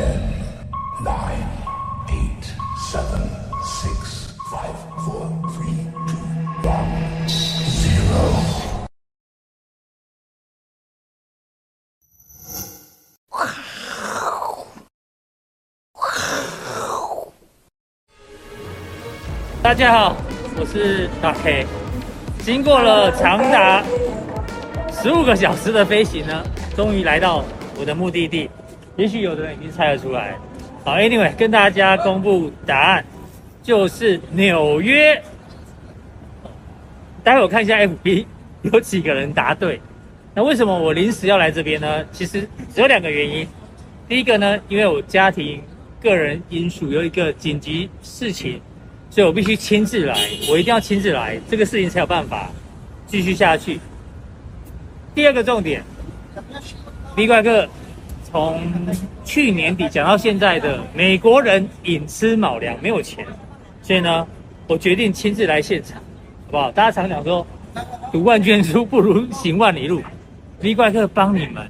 Ten, nine, eight, seven, six, five, four, three, two, one, zero. 大家好，我是大 K。经过了长达十五个小时的飞行呢，终于来到我的目的地。也许有的人已经猜得出来。好，Anyway，跟大家公布答案，就是纽约。待会我看一下 FB 有几个人答对。那为什么我临时要来这边呢？其实只有两个原因。第一个呢，因为我家庭个人因素有一个紧急事情。所以我必须亲自来，我一定要亲自来，这个事情才有办法继续下去。第二个重点李怪客从去年底讲到现在的美国人寅吃卯粮没有钱，所以呢，我决定亲自来现场，好不好？大家常讲说，读万卷书不如行万里路，V 怪客帮你们，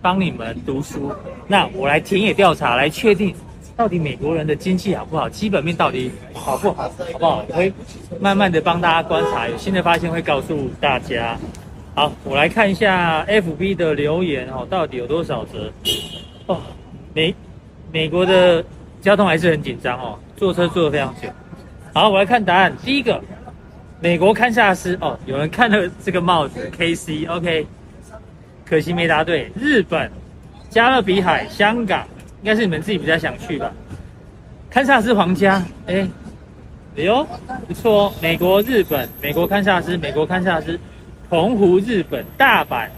帮你们读书，那我来田野调查来确定。到底美国人的经济好不好？基本面到底好不好？好不好？我会慢慢的帮大家观察，有新的发现会告诉大家。好，我来看一下 FB 的留言哦，到底有多少则？哦，美美国的交通还是很紧张哦，坐车坐得非常久。好，我来看答案。第一个，美国堪萨斯哦，有人看了这个帽子 KC，OK，可惜没答对。日本、加勒比海、香港。应该是你们自己比较想去吧？堪萨斯皇家，哎、欸，哎呦，不错哦。美国、日本、美国堪萨斯、美国堪萨斯、澎湖、日本、大阪、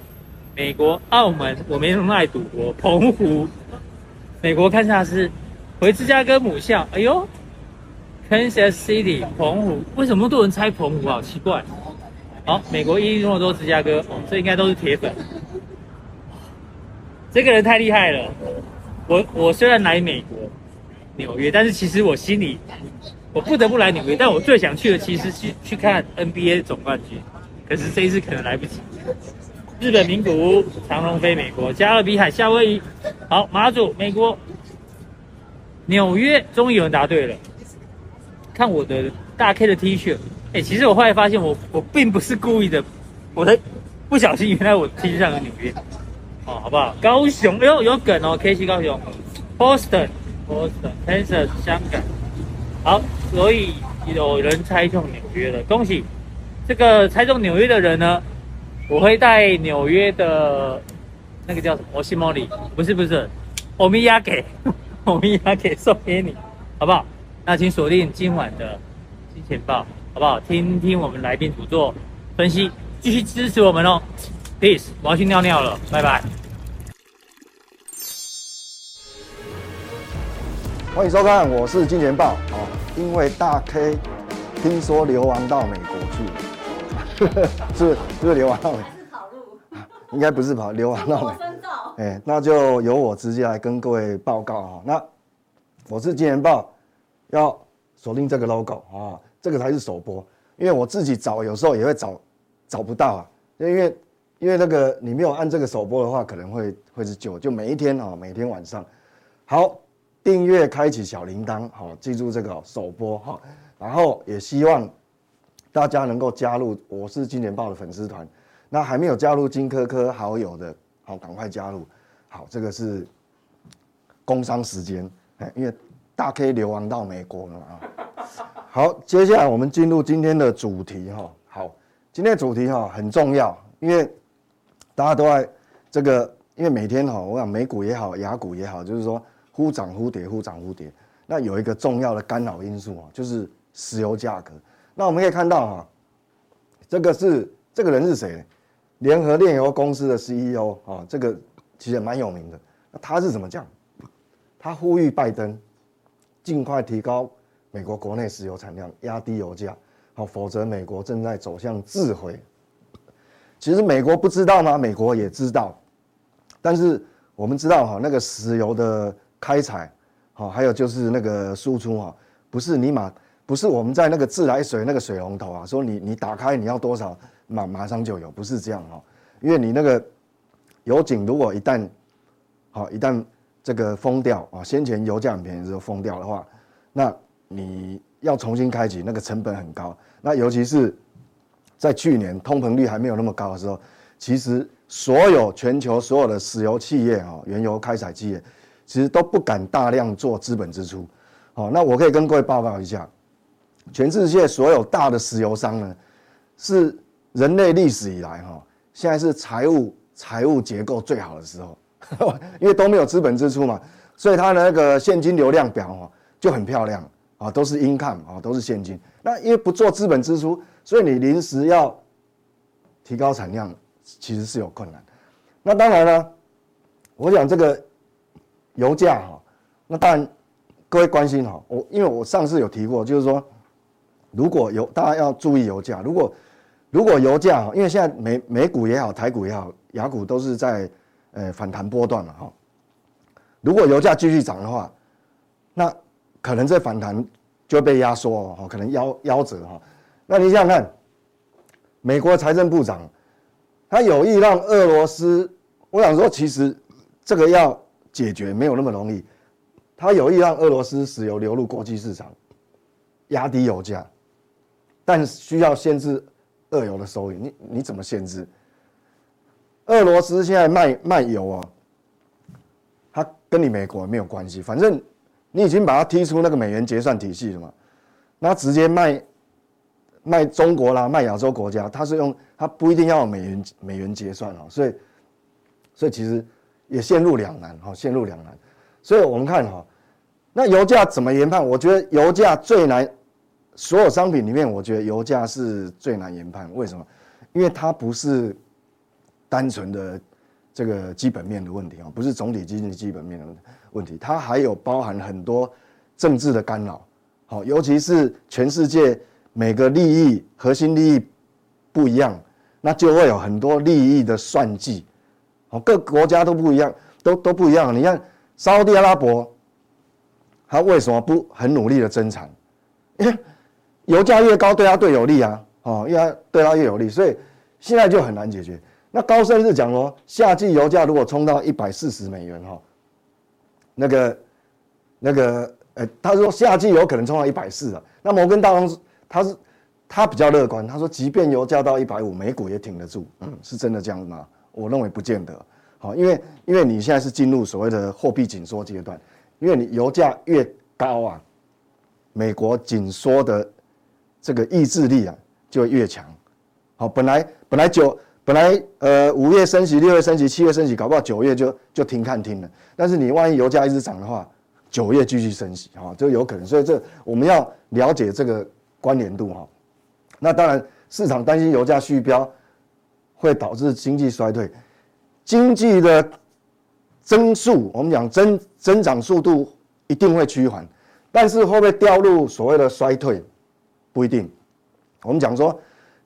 美国、澳门，我没那么爱赌博。澎湖、美国堪萨斯，回芝加哥母校。哎呦，Kansas City，澎湖，为什么那么多人猜澎湖？好奇怪。好，美国伊利诺多、芝加哥，哦，这应该都是铁粉。这个人太厉害了。我我虽然来美国纽约，但是其实我心里我不得不来纽约。但我最想去的其实是去去看 NBA 总冠军，可是这一次可能来不及。日本名古屋，长荣飞美国，加勒比海夏威夷，好，马祖美国，纽约，终于有人答对了。看我的大 K 的 T 恤，哎，其实我后来发现我我并不是故意的，我的不小心原来我 T 恤上有纽约。哦，好不好？高雄，哎呦，有梗哦，KC 高雄，Boston，Boston，Kansas，香港。好，所以有人猜中纽约了，恭喜！这个猜中纽约的人呢，我会带纽约的那个叫什么？我西莫里，不是不是，欧米亚给，欧米亚给送给你，好不好？那请锁定今晚的金钱报，好不好？听听我们来宾主做分析，继续支持我们哦。Peace，我要去尿尿了，拜拜。欢迎收看，我是金钱豹啊。因为大 K 听说流亡到美国去了，是是不是流亡到美国？是跑路？应该不是跑，流亡到美国。哎，那就由我直接来跟各位报告啊。那我是金钱豹，要锁定这个 logo 啊，这个才是首播。因为我自己找，有时候也会找找不到啊，因为。因为那个你没有按这个首播的话，可能会会是旧，就每一天啊，每天晚上，好订阅，开启小铃铛，好记住这个首播哈，然后也希望大家能够加入我是金钱豹的粉丝团，那还没有加入金科科好友的，好赶快加入，好这个是工商时间，因为大 K 流亡到美国了啊，好，接下来我们进入今天的主题哈，好，今天的主题哈很重要，因为。大家都在这个，因为每天哈，我想美股也好，雅股也好，就是说忽涨忽跌，忽涨忽跌。那有一个重要的干扰因素啊，就是石油价格。那我们可以看到哈，这个是这个人是谁？联合炼油公司的 CEO 啊，这个其实蛮有名的。那他是怎么讲？他呼吁拜登尽快提高美国国内石油产量，压低油价，好，否则美国正在走向自毁。其实美国不知道吗？美国也知道，但是我们知道哈，那个石油的开采，好，还有就是那个输出哈，不是你马，不是我们在那个自来水那个水龙头啊，说你你打开你要多少马马上就有，不是这样哈，因为你那个油井如果一旦，好一旦这个封掉啊，先前油价很便宜的时候封掉的话，那你要重新开启，那个成本很高。那尤其是在去年通膨率还没有那么高的时候，其实所有全球所有的石油企业啊，原油开采企业，其实都不敢大量做资本支出。好，那我可以跟各位报告一下，全世界所有大的石油商呢，是人类历史以来哈，现在是财务财务结构最好的时候，因为都没有资本支出嘛，所以它的那个现金流量表哈就很漂亮啊，都是 income 啊，都是现金。那因为不做资本支出，所以你临时要提高产量，其实是有困难。那当然了，我想这个油价哈，那当然各位关心哈，我因为我上次有提过，就是说如果有大家要注意油价，如果如果油价，因为现在美美股也好，台股也好，雅股都是在呃反弹波段嘛哈。如果油价继续涨的话，那可能这反弹。就会被压缩哦，可能夭夭折哈。那你想想看，美国财政部长他有意让俄罗斯，我想说，其实这个要解决没有那么容易。他有意让俄罗斯石油流入国际市场，压低油价，但需要限制俄油的收益。你你怎么限制？俄罗斯现在卖卖油啊，他跟你美国没有关系，反正。你已经把它踢出那个美元结算体系了嘛？那直接卖卖中国啦，卖亚洲国家，它是用它不一定要美元美元结算哦，所以所以其实也陷入两难哈，陷入两难。所以我们看哈，那油价怎么研判？我觉得油价最难，所有商品里面，我觉得油价是最难研判。为什么？因为它不是单纯的这个基本面的问题啊，不是总体经济基本面的问题。它还有包含很多政治的干扰，好，尤其是全世界每个利益核心利益不一样，那就会有很多利益的算计，好，各国家都不一样，都都不一样。你看沙特阿拉伯，他为什么不很努力的增产？因为油价越高，对他最有利啊，哦，因为他对他越有利，所以现在就很难解决。那高盛是讲说，夏季油价如果冲到一百四十美元，哈。那个，那个，呃，他说夏季有可能冲到一百四啊。那摩根大通他是他比较乐观，他说即便油价到一百五，美股也挺得住。嗯，是真的这样吗？我认为不见得。好，因为因为你现在是进入所谓的货币紧缩阶段，因为你油价越高啊，美国紧缩的这个意志力啊就越强。好，本来本来九。本来呃五月升息，六月升息，七月升息，搞不好九月就就停看听了。但是你万一油价一直涨的话，九月继续升息哈，就有可能。所以这我们要了解这个关联度哈。那当然市场担心油价续飙会导致经济衰退，经济的增速我们讲增增长速度一定会趋缓，但是会不会掉入所谓的衰退不一定。我们讲说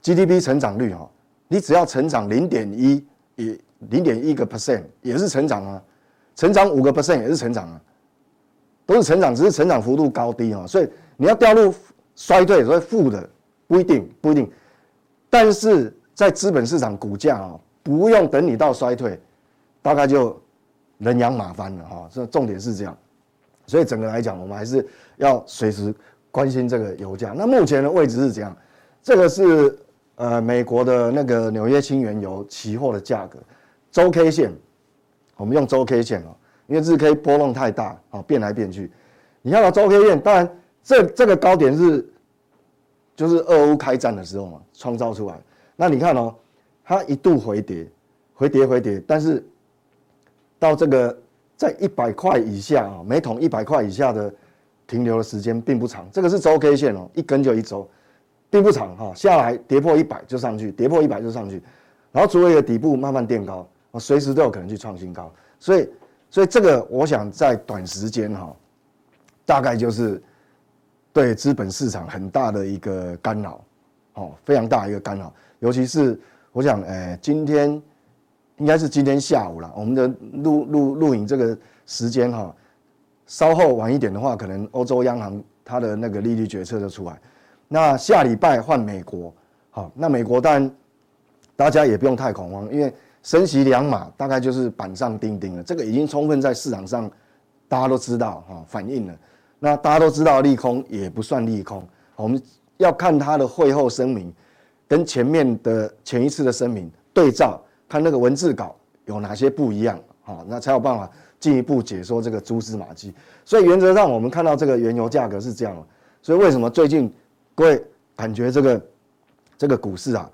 GDP 成长率哈。你只要成长零点一，也零点一个 percent 也是成长啊，成长五个 percent 也是成长啊，都是成长，只是成长幅度高低啊。所以你要掉入衰退，所以负的不一定不一定，但是在资本市场股价啊，不用等你到衰退，大概就人仰马翻了哈。这重点是这样，所以整个来讲，我们还是要随时关心这个油价。那目前的位置是怎样，这个是。呃，美国的那个纽约轻原油期货的价格，周 K 线，我们用周 K 线哦，因为日 K 波动太大啊，变来变去。你看到周 K 线，当然这这个高点是，就是俄乌开战的时候嘛，创造出来。那你看哦，它一度回跌，回跌回跌，但是到这个在一百块以下啊，每桶一百块以下的停留的时间并不长。这个是周 K 线哦，一根就一周。并不长哈，下来跌破一百就上去，跌破一百就上去，然后作为一个底部慢慢垫高，啊，随时都有可能去创新高，所以，所以这个我想在短时间哈，大概就是对资本市场很大的一个干扰，哦，非常大的一个干扰，尤其是我想，诶，今天应该是今天下午了，我们的录录录影这个时间哈，稍后晚一点的话，可能欧洲央行它的那个利率决策就出来。那下礼拜换美国，好，那美国当然大家也不用太恐慌，因为升息两码大概就是板上钉钉了，这个已经充分在市场上大家都知道哈，反映了。那大家都知道利空也不算利空，我们要看它的会后声明跟前面的前一次的声明对照，看那个文字稿有哪些不一样，好，那才有办法进一步解说这个蛛丝马迹。所以原则上我们看到这个原油价格是这样，所以为什么最近各位感觉这个这个股市啊？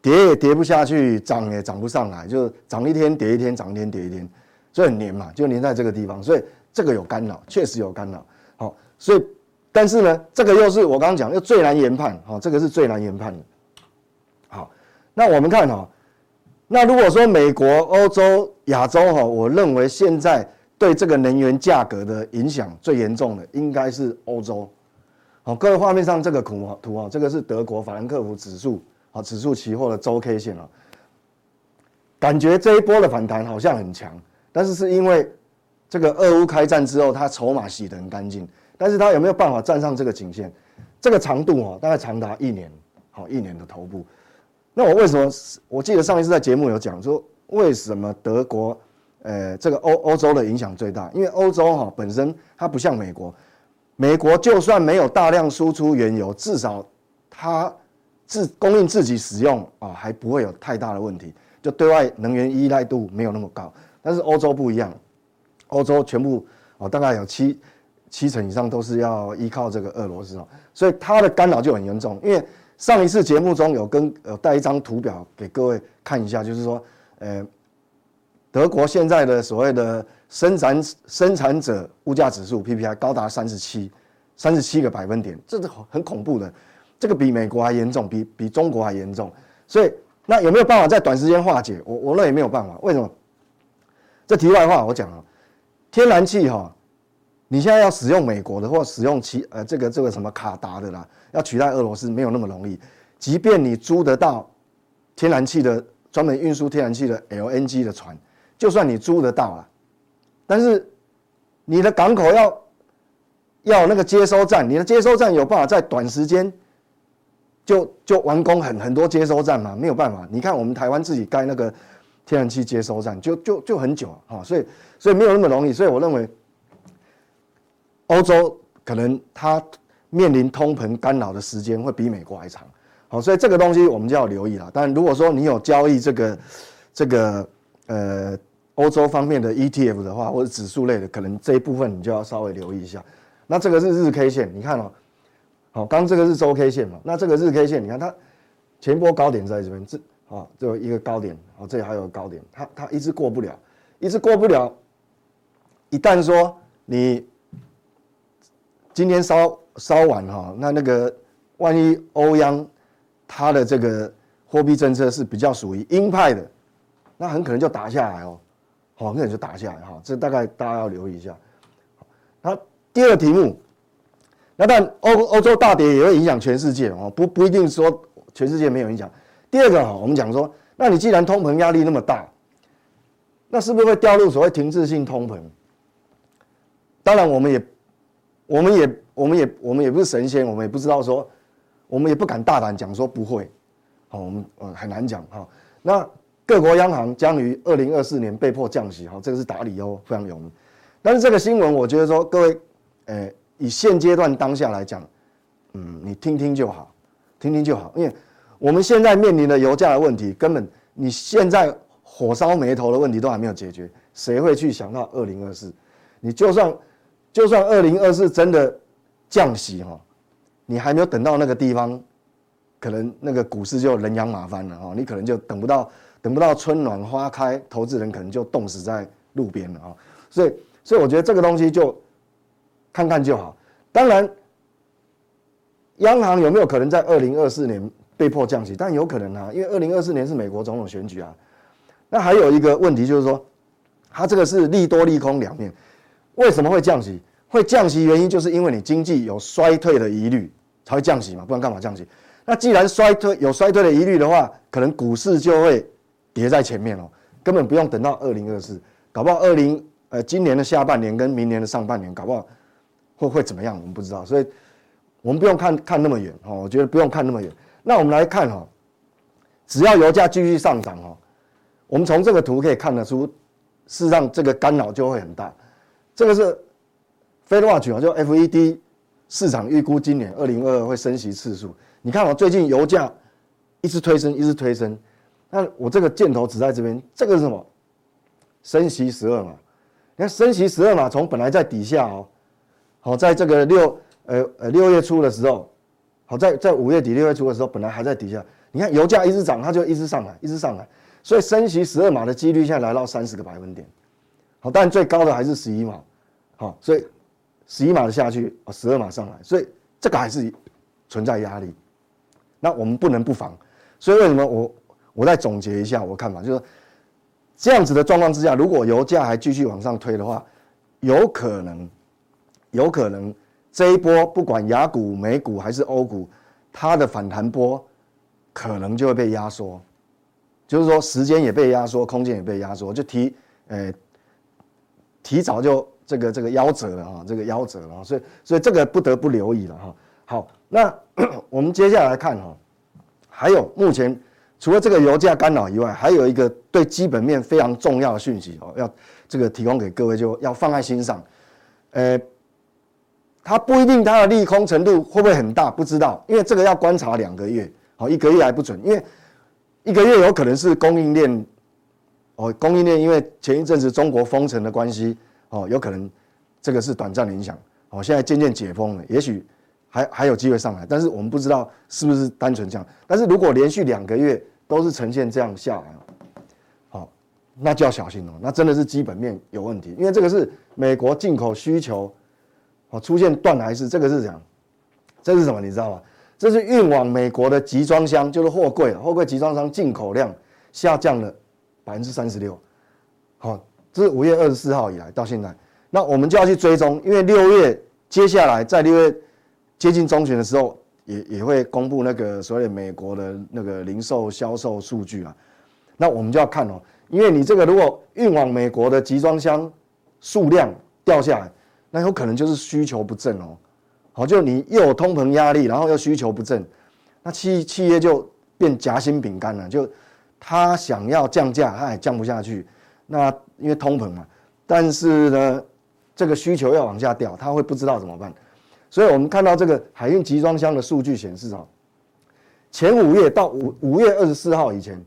跌也跌不下去，涨也涨不上来，就涨一天跌一天，涨一天跌一天，所以很黏嘛，就黏在这个地方，所以这个有干扰，确实有干扰。好，所以但是呢，这个又是我刚刚讲，又最难研判，好，这个是最难研判的。好，那我们看哈，那如果说美国、欧洲、亚洲哈，我认为现在对这个能源价格的影响最严重的应该是欧洲。好，各位画面上这个图图啊，这个是德国法兰克福指数。好，指数期货的周 K 线啊，感觉这一波的反弹好像很强，但是是因为这个俄乌开战之后，它筹码洗得很干净，但是它有没有办法站上这个颈线？这个长度哦，大概长达一年，好，一年的头部。那我为什么？我记得上一次在节目有讲说，为什么德国，呃，这个欧欧洲的影响最大？因为欧洲哈本身它不像美国，美国就算没有大量输出原油，至少它。自供应自己使用啊，还不会有太大的问题，就对外能源依赖度没有那么高。但是欧洲不一样，欧洲全部哦，大概有七七成以上都是要依靠这个俄罗斯哦，所以它的干扰就很严重。因为上一次节目中有跟有带一张图表给各位看一下，就是说，呃，德国现在的所谓的生产生产者物价指数 PPI 高达三十七，三十七个百分点，这是很恐怖的。这个比美国还严重，比比中国还严重，所以那有没有办法在短时间化解？我我那也没有办法。为什么？这题外话我讲啊，天然气哈，你现在要使用美国的或使用其呃这个这个什么卡达的啦，要取代俄罗斯没有那么容易。即便你租得到天然气的专门运输天然气的 LNG 的船，就算你租得到了，但是你的港口要要那个接收站，你的接收站有办法在短时间。就就完工很很多接收站嘛，没有办法。你看我们台湾自己盖那个天然气接收站，就就就很久啊，所以所以没有那么容易。所以我认为，欧洲可能它面临通膨干扰的时间会比美国还长。好，所以这个东西我们就要留意了。但如果说你有交易这个这个呃欧洲方面的 ETF 的话，或者指数类的，可能这一部分你就要稍微留意一下。那这个是日 K 线，你看哦。好，刚这个是周 K 线嘛？那这个日 K 线，你看它前波高点在这边，这啊，这有一个高点，哦，这里还有高点，它它一直过不了，一直过不了。一旦说你今天稍稍晚哈，那那个万一欧央它的这个货币政策是比较属于鹰派的，那很可能就打下来哦，好，很可能就打下来哈，这大概大家要留意一下。那第二题目。那但欧欧洲大跌也会影响全世界哦，不不一定说全世界没有影响。第二个哈，我们讲说，那你既然通膨压力那么大，那是不是会掉入所谓停滞性通膨？当然，我们也，我们也，我们也，我们也不是神仙，我们也不知道说，我们也不敢大胆讲说不会，好，我们呃很难讲哈。那各国央行将于二零二四年被迫降息，哈，这个是打理哦非常有名。但是这个新闻，我觉得说各位，诶。以现阶段当下来讲，嗯，你听听就好，听听就好，因为我们现在面临的油价的问题，根本你现在火烧眉头的问题都还没有解决，谁会去想到二零二四？你就算就算二零二四真的降息哈，你还没有等到那个地方，可能那个股市就人仰马翻了哈，你可能就等不到等不到春暖花开，投资人可能就冻死在路边了啊，所以所以我觉得这个东西就。看看就好。当然，央行有没有可能在二零二四年被迫降息？但有可能啊，因为二零二四年是美国总统选举啊。那还有一个问题就是说，它这个是利多利空两面。为什么会降息？会降息原因就是因为你经济有衰退的疑虑才会降息嘛，不然干嘛降息？那既然衰退有衰退的疑虑的话，可能股市就会跌在前面哦，根本不用等到二零二四，搞不好二零呃今年的下半年跟明年的上半年，搞不好。会会怎么样？我们不知道，所以我们不用看看那么远哦。我觉得不用看那么远。那我们来看哈，只要油价继续上涨哈，我们从这个图可以看得出，事实上这个干扰就会很大。这个是 Fed Watch 啊，就 FED 市场预估今年二零二二会升息次数。你看我最近油价一直推升，一直推升。那我这个箭头指在这边，这个是什么？升息十二码。你看升息十二码，从本来在底下哦，好，在这个六呃呃六月初的时候，好在在五月底六月初的时候，本来还在底下。你看油价一直涨，它就一直上来，一直上来。所以升息十二码的几率现在来到三十个百分点。好，但最高的还是十一码。好，所以十一码的下去，十二码上来，所以这个还是存在压力。那我们不能不防，所以为什么我我再总结一下我的看法，就是这样子的状况之下，如果油价还继续往上推的话，有可能，有可能这一波不管雅股、美股还是欧股，它的反弹波可能就会被压缩，就是说时间也被压缩，空间也被压缩，就提呃提早就这个这个夭折了啊，这个夭折了，所以所以这个不得不留意了哈。好，那我们接下来看哈，还有目前除了这个油价干扰以外，还有一个对基本面非常重要的讯息哦，要这个提供给各位，就要放在心上。呃，它不一定它的利空程度会不会很大，不知道，因为这个要观察两个月，好，一个月还不准，因为一个月有可能是供应链，哦，供应链因为前一阵子中国封城的关系，哦，有可能这个是短暂的影响，哦，现在渐渐解封了，也许。还还有机会上来，但是我们不知道是不是单纯这样。但是如果连续两个月都是呈现这样下来，好，那就要小心了。那真的是基本面有问题，因为这个是美国进口需求，哦，出现断崖式，这个是这样，这是什么？你知道吗？这是运往美国的集装箱，就是货柜，货柜集装箱进口量下降了百分之三十六。好，这是五月二十四号以来到现在，那我们就要去追踪，因为六月接下来在六月。接近中旬的时候也，也会公布那个所谓美国的那个零售销售数据啊。那我们就要看哦，因为你这个如果运往美国的集装箱数量掉下来，那有可能就是需求不振哦。好，就你又有通膨压力，然后又需求不振，那企企业就变夹心饼干了。就他想要降价，他也降不下去。那因为通膨嘛，但是呢，这个需求要往下掉，他会不知道怎么办。所以我们看到这个海运集装箱的数据显示啊，前五月到五五月二十四号以前，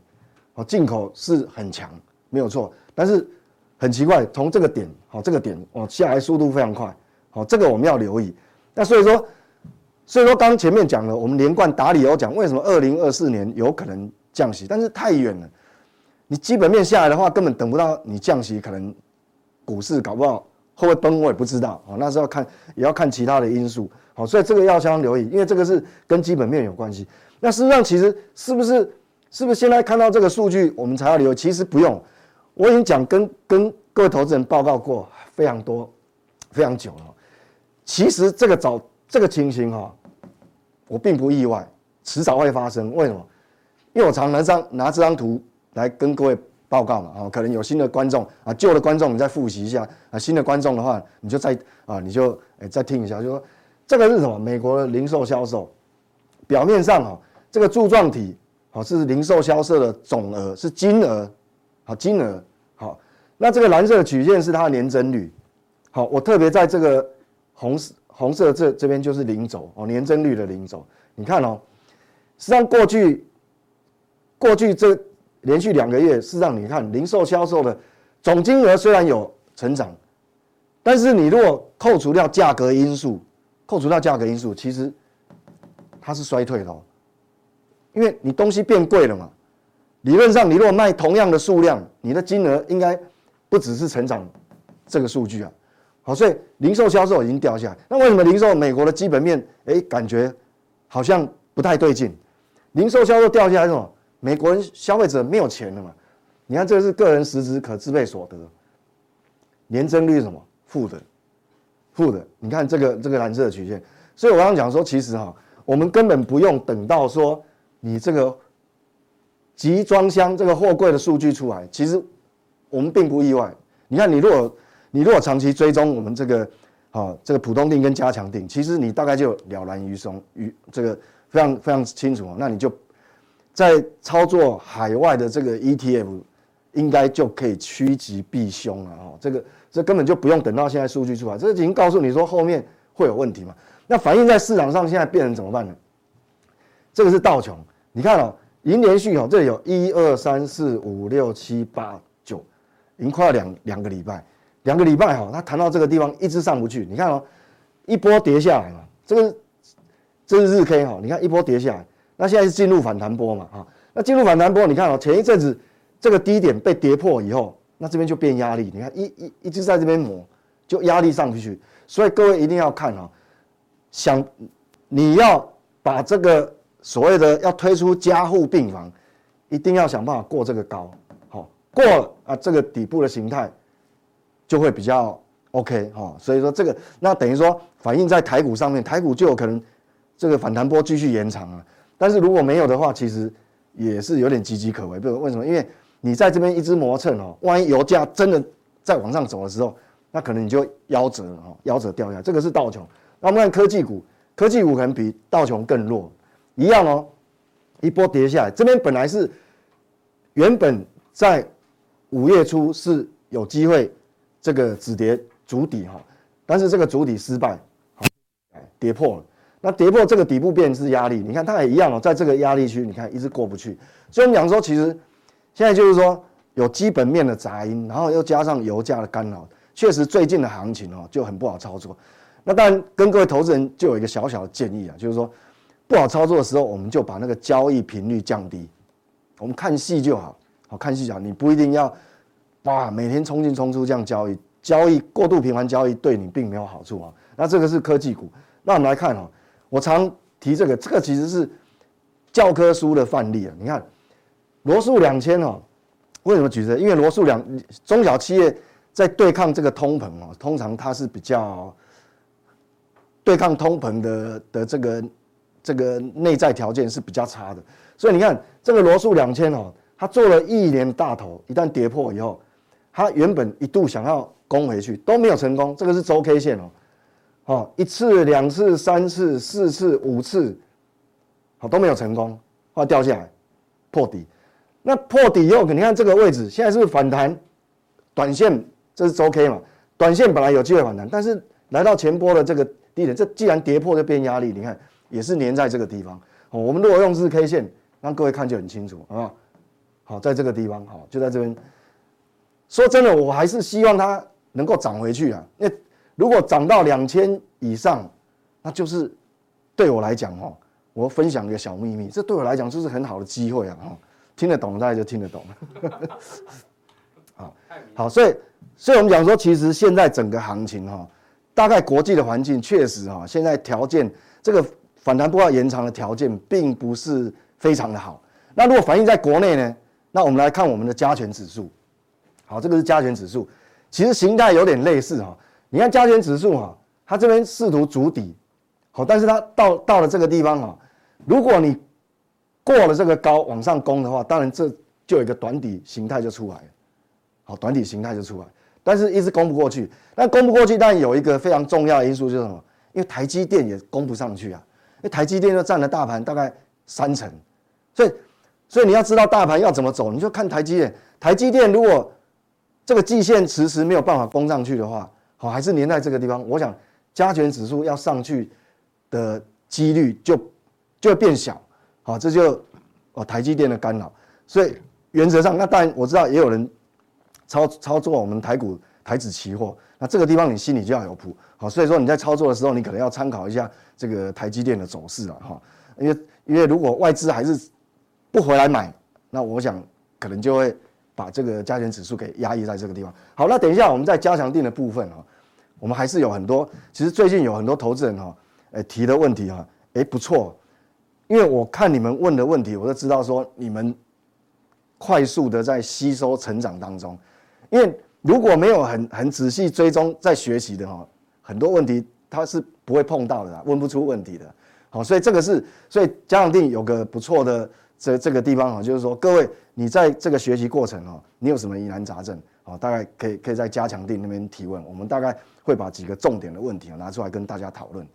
哦，进口是很强，没有错。但是很奇怪，从这个点，好，这个点哦下来速度非常快，好，这个我们要留意。那所以说，所以说刚前面讲了，我们连贯打理由讲，为什么二零二四年有可能降息，但是太远了，你基本面下来的话，根本等不到你降息，可能股市搞不好。会不会崩我也不知道啊，那是要看，也要看其他的因素。好，所以这个要相当留意，因为这个是跟基本面有关系。那事实上，其实是不是是不是现在看到这个数据，我们才要留？其实不用，我已经讲跟跟各位投资人报告过非常多、非常久了。其实这个早这个情形哈，我并不意外，迟早会发生。为什么？因为我常拿张拿这张图来跟各位。报告嘛，啊，可能有新的观众啊，旧的观众你再复习一下啊，新的观众的话，你就再啊，你就诶再听一下，就说这个是什么？美国的零售销售，表面上哈，这个柱状体好是零售销售的总额是金额，好金额好，那这个蓝色的曲线是它的年增率，好，我特别在这个红红色这这边就是零轴哦，年增率的零轴，你看哦，实际上过去过去这。连续两个月，事实上你看零售销售的总金额虽然有成长，但是你如果扣除掉价格因素，扣除掉价格因素，其实它是衰退的哦，因为你东西变贵了嘛。理论上，你如果卖同样的数量，你的金额应该不只是成长这个数据啊。好，所以零售销售已经掉下来。那为什么零售美国的基本面哎感觉好像不太对劲？零售销售掉下来什么？美国人消费者没有钱了嘛？你看这是个人实质可支配所得，年增率是什么？负的，负的。你看这个这个蓝色的曲线，所以我刚刚讲说，其实哈，我们根本不用等到说你这个集装箱这个货柜的数据出来，其实我们并不意外。你看，你如果你如果长期追踪我们这个啊这个普通定跟加强定，其实你大概就了然于胸于这个非常非常清楚，那你就。在操作海外的这个 ETF，应该就可以趋吉避凶了哦。这个这根本就不用等到现在数据出来，这已经告诉你说后面会有问题嘛。那反映在市场上现在变成怎么办呢？这个是道琼，你看哦，已经连续哦，这里有一二三四五六七八九，已经快要两两个礼拜，两个礼拜哈，它弹到这个地方一直上不去。你看哦，一波跌下来嘛，这个这是日 K 哈，你看一波跌下来，那现在是进入反弹波嘛哈，那进入反弹波，你看哦，前一阵子这个低点被跌破以后，那这边就变压力，你看一一一直在这边磨，就压力上不去，所以各位一定要看哈，想你要把这个。所谓的要推出加护病房，一定要想办法过这个高，好过了啊，这个底部的形态就会比较 OK 哈。所以说这个那等于说反映在台股上面，台股就有可能这个反弹波继续延长啊。但是如果没有的话，其实也是有点岌岌可危。不，为什么？因为你在这边一直磨蹭哦，万一油价真的再往上走的时候，那可能你就夭折了哈，夭折掉下来。这个是道琼。那我们看科技股，科技股可能比道琼更弱。一样哦，一波跌下来，这边本来是原本在五月初是有机会这个止跌筑底哈，但是这个筑底失败，跌破了。那跌破这个底部变是压力，你看它也一样哦，在这个压力区，你看一直过不去。所以我们讲说，其实现在就是说有基本面的杂音，然后又加上油价的干扰，确实最近的行情哦就很不好操作。那当然跟各位投资人就有一个小小的建议啊，就是说。不好操作的时候，我们就把那个交易频率降低，我们看戏就好，好看戏就好。你不一定要哇每天冲进冲出这样交易，交易过度频繁交易对你并没有好处啊。那这个是科技股，那我们来看哦，我常提这个，这个其实是教科书的范例啊。你看罗素两千哦，为什么举这？因为罗素两中小企业在对抗这个通膨哦，通常它是比较对抗通膨的的这个。这个内在条件是比较差的，所以你看这个罗素两千哦，它做了一年大头，一旦跌破以后，它原本一度想要攻回去都没有成功。这个是周 K 线哦，哦一次、两次、三次、四次、五次，好都没有成功，后来掉下来破底。那破底以后，你看这个位置现在是不是反弹？短线这是周 K 嘛？短线本来有机会反弹，但是来到前波的这个低点，这既然跌破就变压力，你看。也是粘在这个地方，哦，我们如果用日 K 线让各位看就很清楚，好不好？好，在这个地方，好，就在这边。说真的，我还是希望它能够涨回去啊。那如果涨到两千以上，那就是对我来讲，哦，我分享一个小秘密，这对我来讲就是很好的机会啊，哈，听得懂大家就听得懂。好，好，所以，所以我们讲说，其实现在整个行情，哈，大概国际的环境确实，哈，现在条件这个。反弹波要延长的条件并不是非常的好。那如果反映在国内呢？那我们来看我们的加权指数。好，这个是加权指数，其实形态有点类似哈。你看加权指数哈，它这边试图筑底，好，但是它到到了这个地方哈，如果你过了这个高往上攻的话，当然这就有一个短底形态就出来了。好，短底形态就出来，但是一直攻不过去。那攻不过去，但有一个非常重要的因素就是什么？因为台积电也攻不上去啊。因为台积电就占了大盘大概三成，所以所以你要知道大盘要怎么走，你就看台积电。台积电如果这个季线迟迟没有办法攻上去的话，好，还是粘在这个地方，我想加权指数要上去的几率就就会变小，好，这就哦台积电的干扰。所以原则上，那当然我知道也有人操操作我们台股台指期货，那这个地方你心里就要有谱，好，所以说你在操作的时候，你可能要参考一下。这个台积电的走势了哈，因为因为如果外资还是不回来买，那我想可能就会把这个加权指数给压抑在这个地方。好，那等一下我们在加强定的部分哈，我们还是有很多，其实最近有很多投资人哈，诶提的问题哈，诶不错，因为我看你们问的问题，我就知道说你们快速的在吸收成长当中，因为如果没有很很仔细追踪在学习的哈，很多问题。他是不会碰到的，问不出问题的，好，所以这个是，所以加强錠有个不错的这这个地方哈，就是说各位你在这个学习过程啊，你有什么疑难杂症？啊，大概可以可以在加强地那边提问，我们大概会把几个重点的问题拿出来跟大家讨论。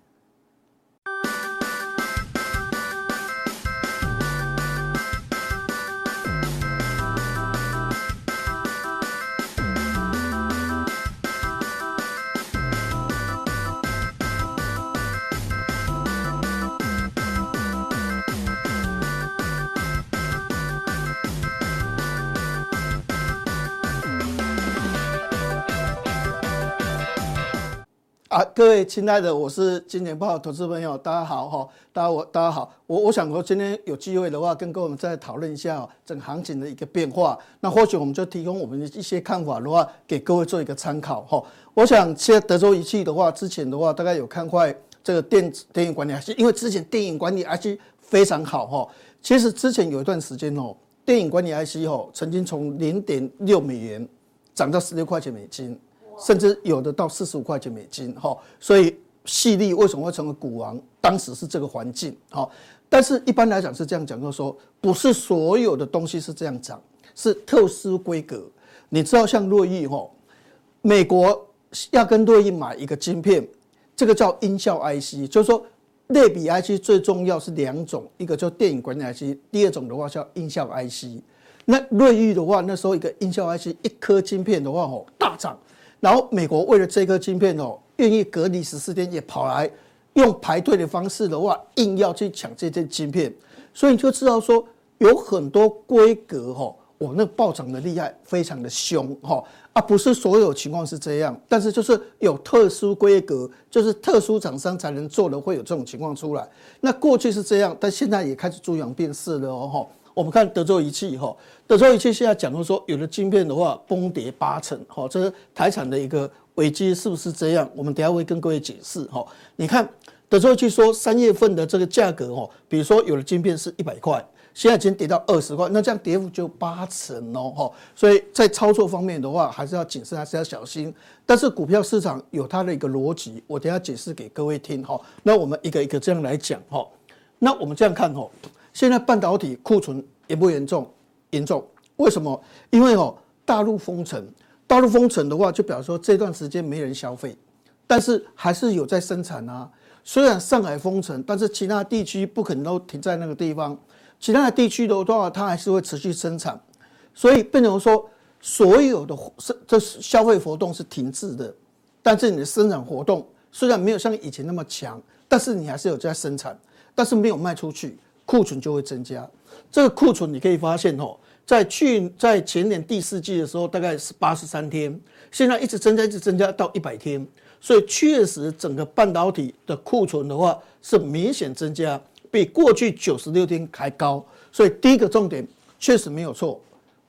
啊，各位亲爱的，我是金钱豹投资朋友，大家好哈，大家我大家好，我我想说今天有机会的话，跟各位我们再讨论一下整个行情的一个变化。那或许我们就提供我们的一些看法的话，给各位做一个参考哈。我想现在德州仪器的话，之前的话大概有看坏这个电子电影管理 IC，因为之前电影管理 IC 非常好哈。其实之前有一段时间哦，电影管理 IC 哦，曾经从零点六美元涨到十六块钱美金。甚至有的到四十五块钱美金，哈，所以矽力为什么会成为股王？当时是这个环境，哈。但是一般来讲是这样讲，就是说不是所有的东西是这样涨，是特殊规格。你知道像瑞昱，哈，美国要跟瑞昱买一个晶片，这个叫音效 IC，就是说类比 IC 最重要是两种，一个叫电影管理 IC，第二种的话叫音效 IC。那瑞昱的话，那时候一个音效 IC 一颗晶片的话，吼大涨。然后美国为了这颗晶片哦，愿意隔离十四天，也跑来用排队的方式的话，硬要去抢这件晶片，所以你就知道说有很多规格哈，我那暴涨的厉害，非常的凶哈，啊不是所有情况是这样，但是就是有特殊规格，就是特殊厂商才能做的，会有这种情况出来。那过去是这样，但现在也开始猪羊变色了哦。我们看德州仪器哈，德州仪器现在讲到说，有的晶片的话崩跌八成，哈，这是台产的一个危机，是不是这样？我们等下会跟各位解释哈。你看德州仪器说三月份的这个价格哈，比如说有的晶片是一百块，现在已经跌到二十块，那这样跌幅就八成哦，哈。所以在操作方面的话，还是要谨慎，还是要小心。但是股票市场有它的一个逻辑，我等下解释给各位听哈。那我们一个一个这样来讲哈。那我们这样看哈。现在半导体库存严不严重？严重。为什么？因为哦，大陆封城，大陆封城的话，就表示说这段时间没人消费，但是还是有在生产啊。虽然上海封城，但是其他地区不可能都停在那个地方，其他的地区的话，它还是会持续生产。所以变成说，所有的生这消费活动是停滞的，但是你的生产活动虽然没有像以前那么强，但是你还是有在生产，但是没有卖出去。库存就会增加，这个库存你可以发现哦，在去在前年第四季的时候大概是八十三天，现在一直增加，一直增加到一百天，所以确实整个半导体的库存的话是明显增加，比过去九十六天还高。所以第一个重点确实没有错，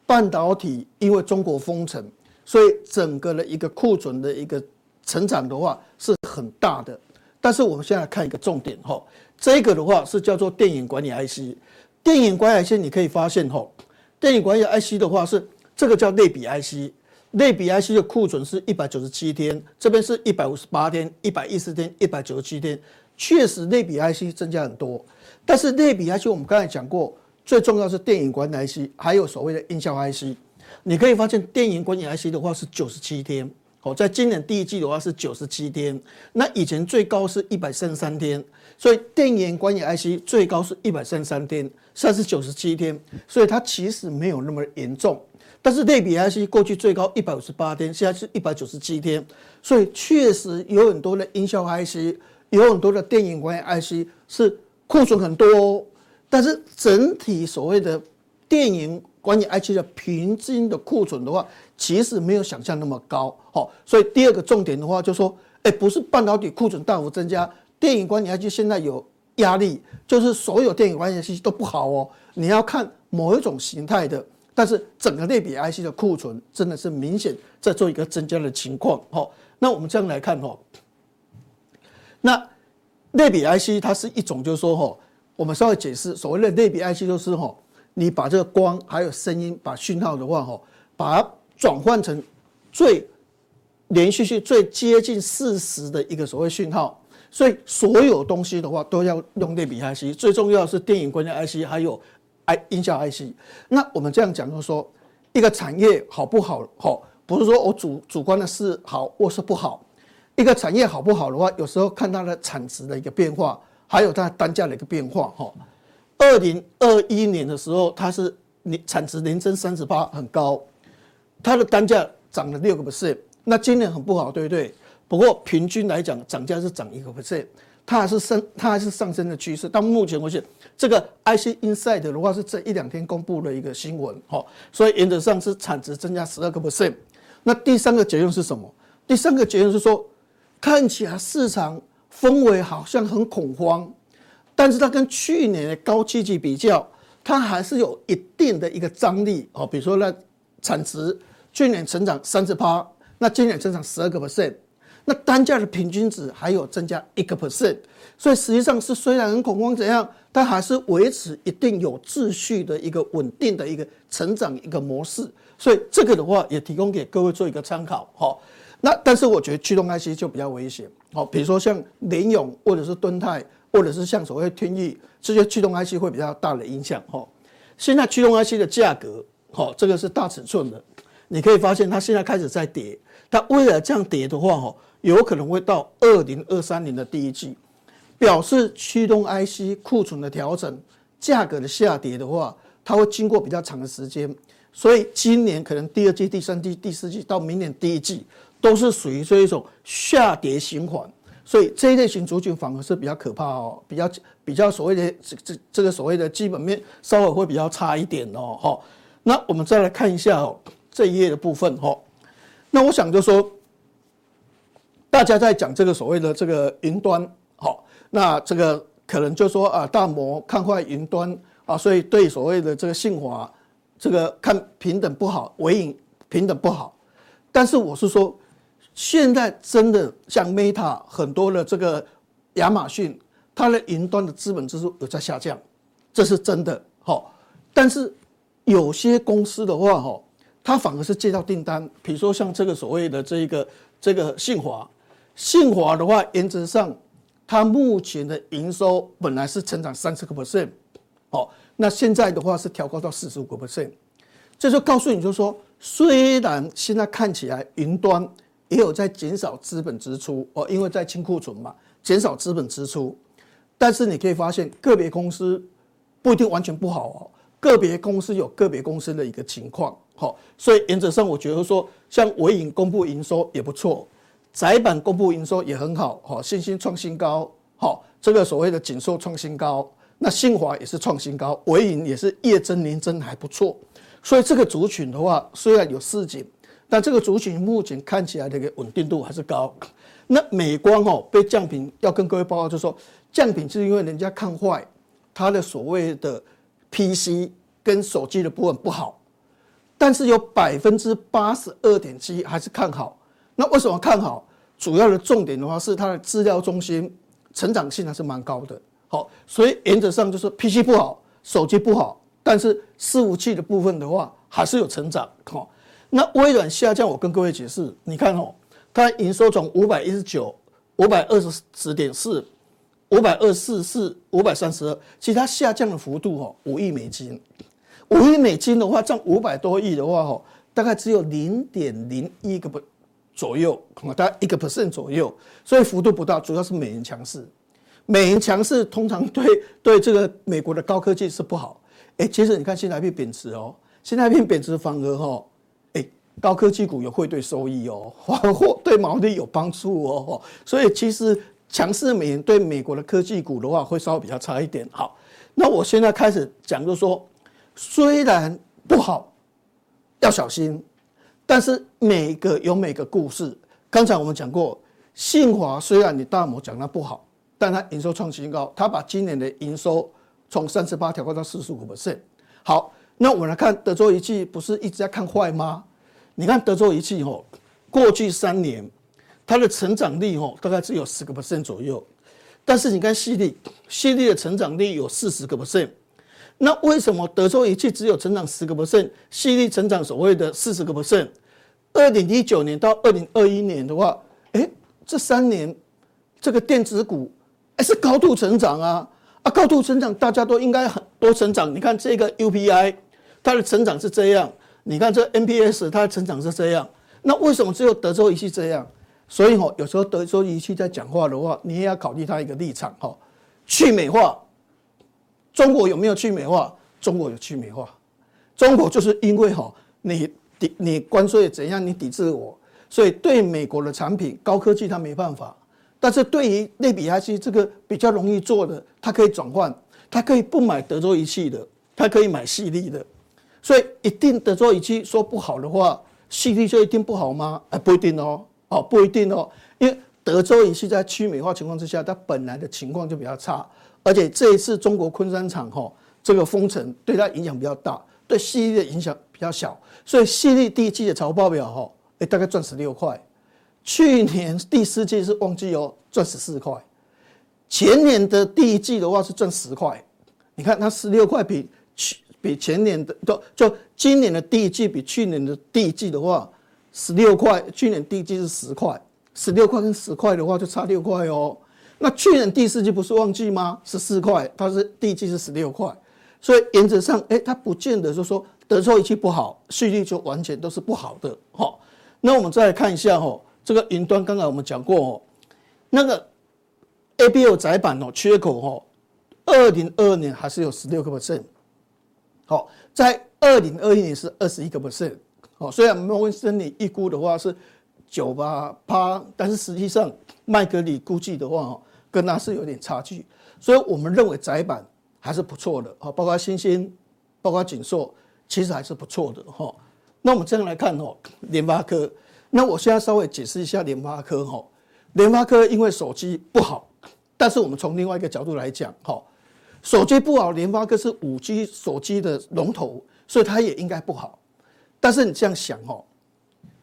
半导体因为中国封城，所以整个的一个库存的一个成长的话是很大的。但是我们现在看一个重点哈。这个的话是叫做电影管理 IC，电影管理 IC 你可以发现吼，电影管理 IC 的话是这个叫类比 IC，类比 IC 的库存是一百九十七天，这边是一百五十八天、一百一十天、一百九十七天，确实类比 IC 增加很多，但是类比 IC 我们刚才讲过，最重要是电影管理 IC，还有所谓的音效 IC，你可以发现电影管理 IC 的话是九十七天。好，在今年第一季的话是九十七天，那以前最高是一百三十三天，所以电源管理 IC 最高是一百三十三天，现在是九十七天，所以它其实没有那么严重。但是类比 IC 过去最高一百五十八天，现在是一百九十七天，所以确实有很多的音效 IC，有很多的电源管理 IC 是库存很多哦，但是整体所谓的电源管理 IC 的平均的库存的话，其实没有想象那么高，好，所以第二个重点的话，就说，哎，不是半导体库存大幅增加，电源管理 IC 现在有压力，就是所有电源管理 IC 都不好哦。你要看某一种形态的，但是整个类比 IC 的库存真的是明显在做一个增加的情况，好，那我们这样来看哈，那类比 IC 它是一种，就是说哈，我们稍微解释，所谓的类比 IC 就是哈，你把这个光还有声音，把讯号的话哈，把它。转换成最连续性、最接近事实的一个所谓讯号，所以所有东西的话都要用类比 IC。最重要的是电影关键 IC，还有 I 音效 IC。那我们这样讲，就是说一个产业好不好？好，不是说我主主观的是好或是不好。一个产业好不好的话，有时候看它的产值的一个变化，还有它单价的一个变化。哈，二零二一年的时候，它是年产值年增三十八，很高。它的单价涨了六个 percent，那今年很不好，对不对？不过平均来讲，涨价是涨一个 percent，它还是升，它还是上升的趋势。到目前为止，这个 IC Insight 的话是这一两天公布的一个新闻，哈，所以原则上是产值增加十二个 percent。那第三个结论是什么？第三个结论是说，看起来市场氛围好像很恐慌，但是它跟去年的高基期比较，它还是有一定的一个张力哦。比如说那产值去年成长三十趴，那今年增长十二个 percent。那单价的平均值还有增加一个 percent，所以实际上是虽然很恐慌怎样，但还是维持一定有秩序的一个稳定的一个成长一个模式。所以这个的话也提供给各位做一个参考哈。那但是我觉得驱动 IC 就比较危险，好，比如说像联咏或者是敦泰，或者是像所谓天钰这些驱动 IC 会比较大的影响哈。现在驱动 IC 的价格，好，这个是大尺寸的，你可以发现它现在开始在跌，它未来这样跌的话哈。有可能会到二零二三年的第一季，表示驱动 IC 库存的调整、价格的下跌的话，它会经过比较长的时间，所以今年可能第二季、第三季、第四季到明年第一季都是属于这一种下跌循环，所以这一类型族群反而是比较可怕哦，比较比较所谓的这这这个所谓的基本面稍微会比较差一点哦，哈。那我们再来看一下哦这一页的部分哈，那我想就说。大家在讲这个所谓的这个云端，好，那这个可能就说啊，大摩看坏云端啊，所以对所谓的这个信华，这个看平等不好，纬颖评等不好。但是我是说，现在真的像 Meta 很多的这个亚马逊，它的云端的资本支出有在下降，这是真的。好，但是有些公司的话，哈，它反而是接到订单，比如说像这个所谓的这一个这个信华。信华的话，原则上，它目前的营收本来是成长三十个 percent，哦，那现在的话是调高到四十五个 percent，这就告诉你，就说，虽然现在看起来云端也有在减少资本支出哦，因为在清库存嘛，减少资本支出，但是你可以发现个别公司不一定完全不好哦，个别公司有个别公司的一个情况，好，所以原则上我觉得说，像伟影公布营收也不错。窄板公布营收也很好，好，信心创新高，好，这个所谓的景硕创新高，那信华也是创新高，伟影也是月增年增还不错，所以这个族群的话虽然有市井，但这个族群目前看起来的个稳定度还是高。那美光哦被降频，要跟各位报告就是说，降频是因为人家看坏它的所谓的 PC 跟手机的部分不好，但是有百分之八十二点七还是看好。那为什么看好？主要的重点的话是它的资料中心成长性还是蛮高的。好，所以原则上就是 PC 不好，手机不好，但是伺服器的部分的话还是有成长。好，那微软下降，我跟各位解释，你看哦，它营收从五百一十九、五百二十点四、五百二十四四、五百三十二，其实它下降的幅度哦，五亿美金，五亿美金的话占五百多亿的话哦，大概只有零点零一个不。左右，大概一个 percent 左右，所以幅度不大，主要是美元强势。美元强势通常对 对这个美国的高科技是不好。哎，其实你看新台币贬值哦，新台币贬值反而哈，哎，高科技股有汇兑收益哦，或对毛利有帮助哦。所以其实强势美元对美国的科技股的话，会稍微比较差一点。好，那我现在开始讲，就是说虽然不好，要小心。但是每个有每个故事。刚才我们讲过，信华虽然你大摩讲它不好，但它营收创新高，它把今年的营收从三十八调高到四十五 percent。好，那我们来看德州仪器，不是一直在看坏吗？你看德州仪器吼，过去三年它的成长率吼大概只有十个 percent 左右，但是你看矽力，矽力的成长率有四十个 percent。那为什么德州仪器只有成长十个 percent，矽力成长所谓的四十个 percent？二零一九年到二零二一年的话，哎，这三年这个电子股哎是高度成长啊啊，高度成长，大家都应该很多成长。你看这个 UPI，它的成长是这样；你看这 NPS，它的成长是这样。那为什么只有德州仪器这样？所以哦，有时候德州仪器在讲话的话，你也要考虑它一个立场哈。去美化，中国有没有去美化？中国有去美化，中国就是因为哈你。抵你关税怎样？你抵制我，所以对美国的产品高科技它没办法，但是对于类比 IC 这个比较容易做的，它可以转换，它可以不买德州仪器的，它可以买矽力的，所以一定德州仪器说不好的话，矽力就一定不好吗？哎，不一定哦，哦不一定哦，德州仪器在去美化情况之下，它本来的情况就比较差，而且这一次中国昆山厂哈这个封城对它影响比较大，对矽力的影响比较小，所以矽力第一季的财务报表哈，哎大概赚十六块，去年第四季是旺季哦，赚十四块，前年的第一季的话是赚十块，你看它十六块比去比前年的就就今年的第一季比去年的第一季的话十六块，去年第一季是十块。十六块跟十块的话就差六块哦。那去年第四季不是旺季吗？十四块，它是第一季是十六块，所以原则上，哎、它不见得就是说德州仪器不好，矽力就完全都是不好的。哈，那我们再来看一下哈，这个云端刚才我们讲过哦，那个 A B O 窄板哦缺口哈，二零二二年还是有十六个 percent，好，在二零二一年是二十一个 percent，哦，虽然摩根士丹利预估的话是。九八趴，但是实际上麦格理估计的话，跟它是有点差距，所以我们认为窄板还是不错的，包括欣兴，包括景硕，其实还是不错的哈。那我们这样来看哦，联发科，那我现在稍微解释一下联发科哈。联发科因为手机不好，但是我们从另外一个角度来讲哈，手机不好，联发科是五 G 手机的龙头，所以它也应该不好。但是你这样想哦。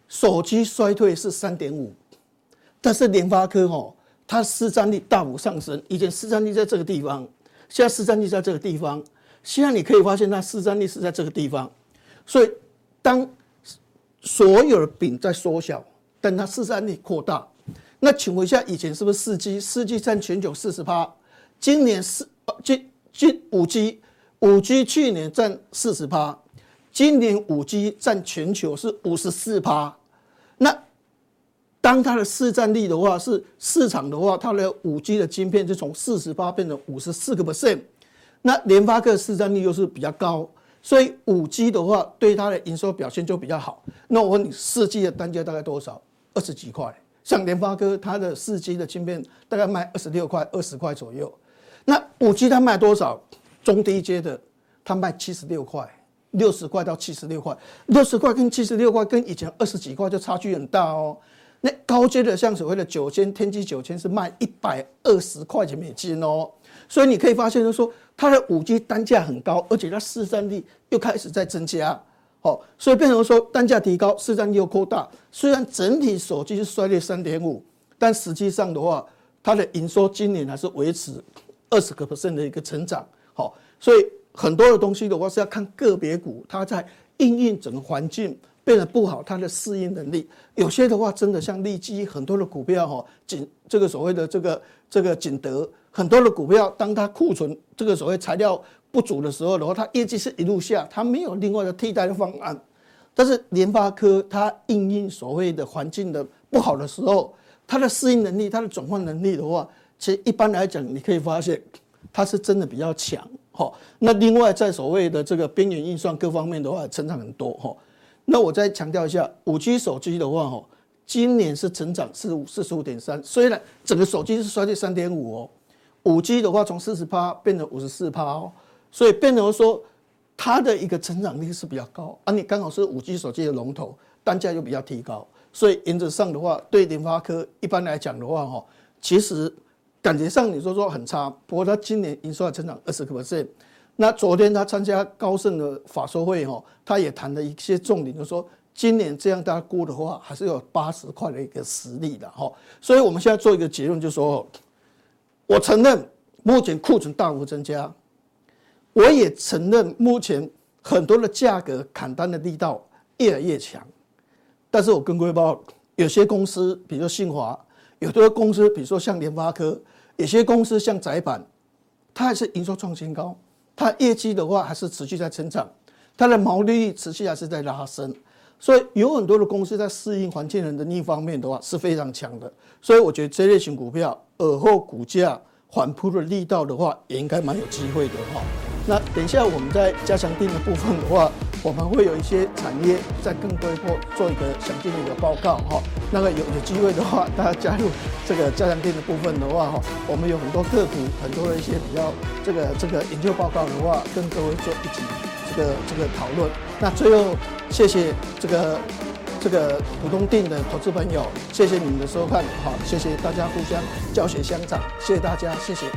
手机衰退是三点五，但是联发科哦，它市占率大幅上升。以前市占率在这个地方，现在市占率在这个地方。现在你可以发现它市占率是在这个地方，所以当所有的饼在缩小，但它市占率扩大。那请问一下，以前是不是四 G？四 G 占全球四十趴，今年四今今五 G，五 G 去年占四十趴。今年五 G 占全球是五十四趴，那当它的市占率的话是市场的话，它的五 G 的晶片就从四十八变成五十四个 percent，那联发科市占率又是比较高，所以五 G 的话对它的营收表现就比较好。那我问你，四 G 的单价大概多少？二十几块。像联发科它的四 G 的晶片大概卖二十六块、二十块左右，那五 G 它卖多少？中低阶的它卖七十六块。六十块到七十六块，六十块跟七十六块跟以前二十几块就差距很大哦。那高阶的像所谓的九千、天玑九千是卖一百二十块钱美金哦。所以你可以发现，就是说它的五 G 单价很高，而且它市占率又开始在增加。好，所以变成说单价提高，市占率又扩大。虽然整体手机是衰退三点五，但实际上的话，它的营收今年还是维持二十个 percent 的一个成长。好，所以。很多的东西的话是要看个别股，它在应应整个环境变得不好，它的适应能力。有些的话真的像利基，很多的股票哈，景这个所谓的这个这个景德，很多的股票，当它库存这个所谓材料不足的时候的话，它业绩是一路下，它没有另外的替代的方案。但是联发科它应应所谓的环境的不好的时候，它的适应能力、它的转换能力的话，其实一般来讲，你可以发现它是真的比较强。好，那另外在所谓的这个边缘运算各方面的话，成长很多哈。那我再强调一下，五 G 手机的话，哈，今年是成长四五四十五点三，虽然整个手机是衰退三点五哦，五 G 的话从四十趴变成五十四趴哦，所以变成说它的一个成长率是比较高啊。你刚好是五 G 手机的龙头，单价又比较提高，所以原则上的话，对联发科一般来讲的话，哈，其实。感觉上你说说很差，不过他今年营收还成长二十个 percent。那昨天他参加高盛的法说会哈，他也谈了一些重点，就是说今年这样大家估的话，还是有八十块的一个实力的哈。所以我们现在做一个结论，就是说，我承认目前库存大幅增加，我也承认目前很多的价格砍单的力道越来越强。但是我跟各位报，有些公司，比如说信华，有的公司，比如说像联发科。有些公司像窄板，它还是营收创新高，它业绩的话还是持续在成长，它的毛利率持续还是在拉升，所以有很多的公司在适应环境的能力方面的话是非常强的，所以我觉得这类型股票尔后股价反扑的力道的话，也应该蛮有机会的哈。那等一下我们在加强定的部分的话，我们会有一些产业在更多一步做一个详尽的一个报告哈。那个有有机会的话，大家加入这个加强定的部分的话哈，我们有很多个股，很多的一些比较这个这个研究报告的话，跟各位做一起这个这个讨论。那最后谢谢这个这个普通定的投资朋友，谢谢你们的收看，好，谢谢大家互相教学相长，谢谢大家，谢谢。